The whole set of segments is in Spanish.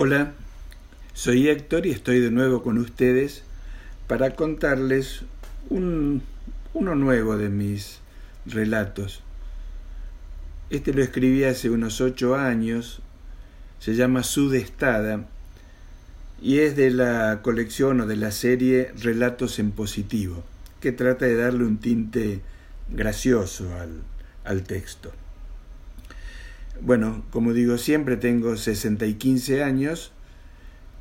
Hola, soy Héctor y estoy de nuevo con ustedes para contarles un, uno nuevo de mis relatos. Este lo escribí hace unos ocho años, se llama Sudestada y es de la colección o de la serie Relatos en Positivo, que trata de darle un tinte gracioso al, al texto. Bueno, como digo siempre, tengo 60 y 15 años,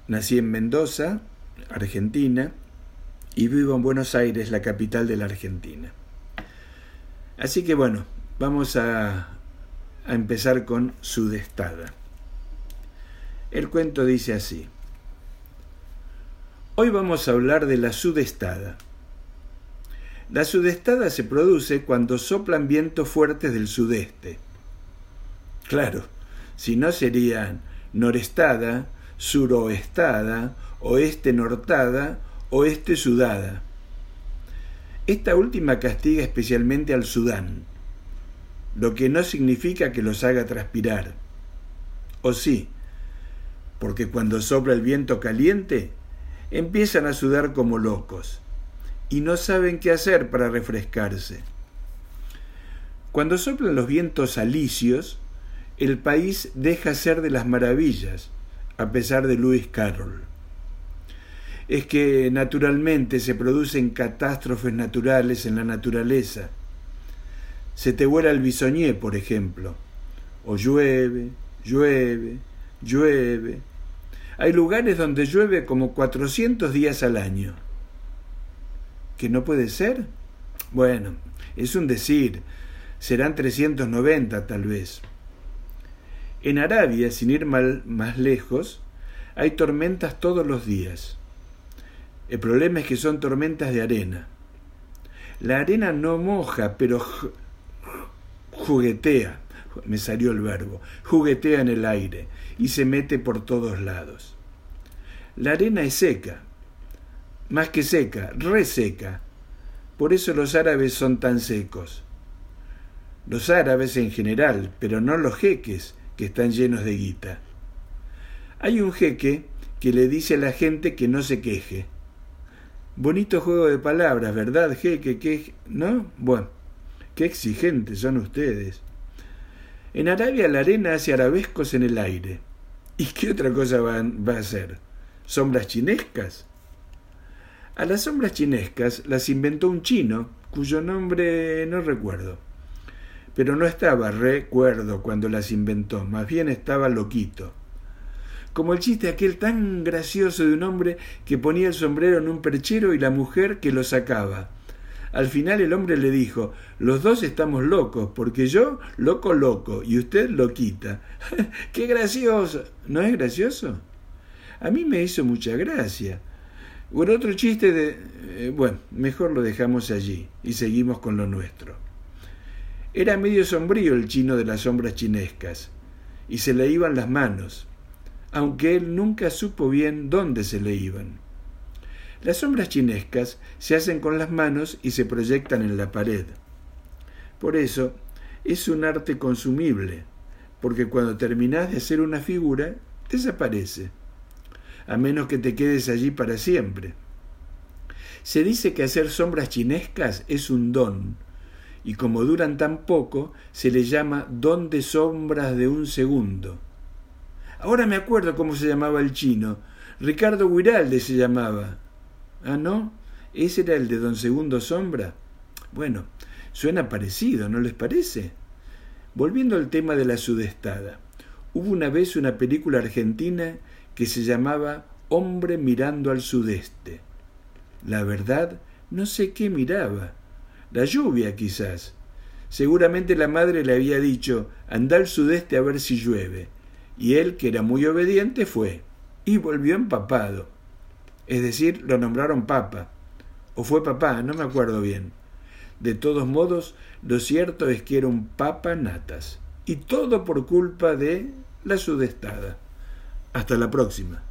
nací en Mendoza, Argentina, y vivo en Buenos Aires, la capital de la Argentina. Así que bueno, vamos a, a empezar con Sudestada. El cuento dice así. Hoy vamos a hablar de la sudestada. La sudestada se produce cuando soplan vientos fuertes del sudeste Claro, si no serían norestada, suroestada, oeste nortada, oeste sudada. Esta última castiga especialmente al Sudán, lo que no significa que los haga transpirar. O sí, porque cuando sopla el viento caliente, empiezan a sudar como locos y no saben qué hacer para refrescarse. Cuando soplan los vientos alicios, el país deja ser de las maravillas, a pesar de Lewis Carroll. Es que naturalmente se producen catástrofes naturales en la naturaleza. Se te vuela el bisoñé, por ejemplo. O llueve, llueve, llueve. Hay lugares donde llueve como 400 días al año. ¿Que no puede ser? Bueno, es un decir. Serán 390 tal vez. En Arabia, sin ir más lejos, hay tormentas todos los días. El problema es que son tormentas de arena. La arena no moja, pero juguetea, me salió el verbo, juguetea en el aire y se mete por todos lados. La arena es seca, más que seca, reseca. Por eso los árabes son tan secos. Los árabes en general, pero no los jeques, que están llenos de guita. Hay un jeque que le dice a la gente que no se queje. Bonito juego de palabras, ¿verdad, jeque? ¿Qué? ¿No? Bueno, qué exigentes son ustedes. En Arabia la arena hace arabescos en el aire. ¿Y qué otra cosa va, va a hacer? ¿Sombras chinescas? A las sombras chinescas las inventó un chino, cuyo nombre no recuerdo pero no estaba recuerdo cuando las inventó, más bien estaba loquito. Como el chiste aquel tan gracioso de un hombre que ponía el sombrero en un perchero y la mujer que lo sacaba. Al final el hombre le dijo, los dos estamos locos, porque yo loco loco y usted loquita. ¡Qué gracioso! ¿No es gracioso? A mí me hizo mucha gracia. Bueno, otro chiste de... Eh, bueno, mejor lo dejamos allí y seguimos con lo nuestro. Era medio sombrío el chino de las sombras chinescas, y se le iban las manos, aunque él nunca supo bien dónde se le iban. Las sombras chinescas se hacen con las manos y se proyectan en la pared. Por eso, es un arte consumible, porque cuando terminas de hacer una figura, desaparece, a menos que te quedes allí para siempre. Se dice que hacer sombras chinescas es un don, y como duran tan poco, se le llama don de sombras de un segundo. Ahora me acuerdo cómo se llamaba el chino. Ricardo Guiralde se llamaba. Ah, ¿no? ¿Ese era el de don Segundo Sombra? Bueno, suena parecido, ¿no les parece? Volviendo al tema de la sudestada. Hubo una vez una película argentina que se llamaba Hombre mirando al sudeste. La verdad, no sé qué miraba la lluvia quizás. Seguramente la madre le había dicho, anda al sudeste a ver si llueve. Y él, que era muy obediente, fue. Y volvió empapado. Es decir, lo nombraron papa. O fue papá, no me acuerdo bien. De todos modos, lo cierto es que era un papa natas. Y todo por culpa de la sudestada. Hasta la próxima.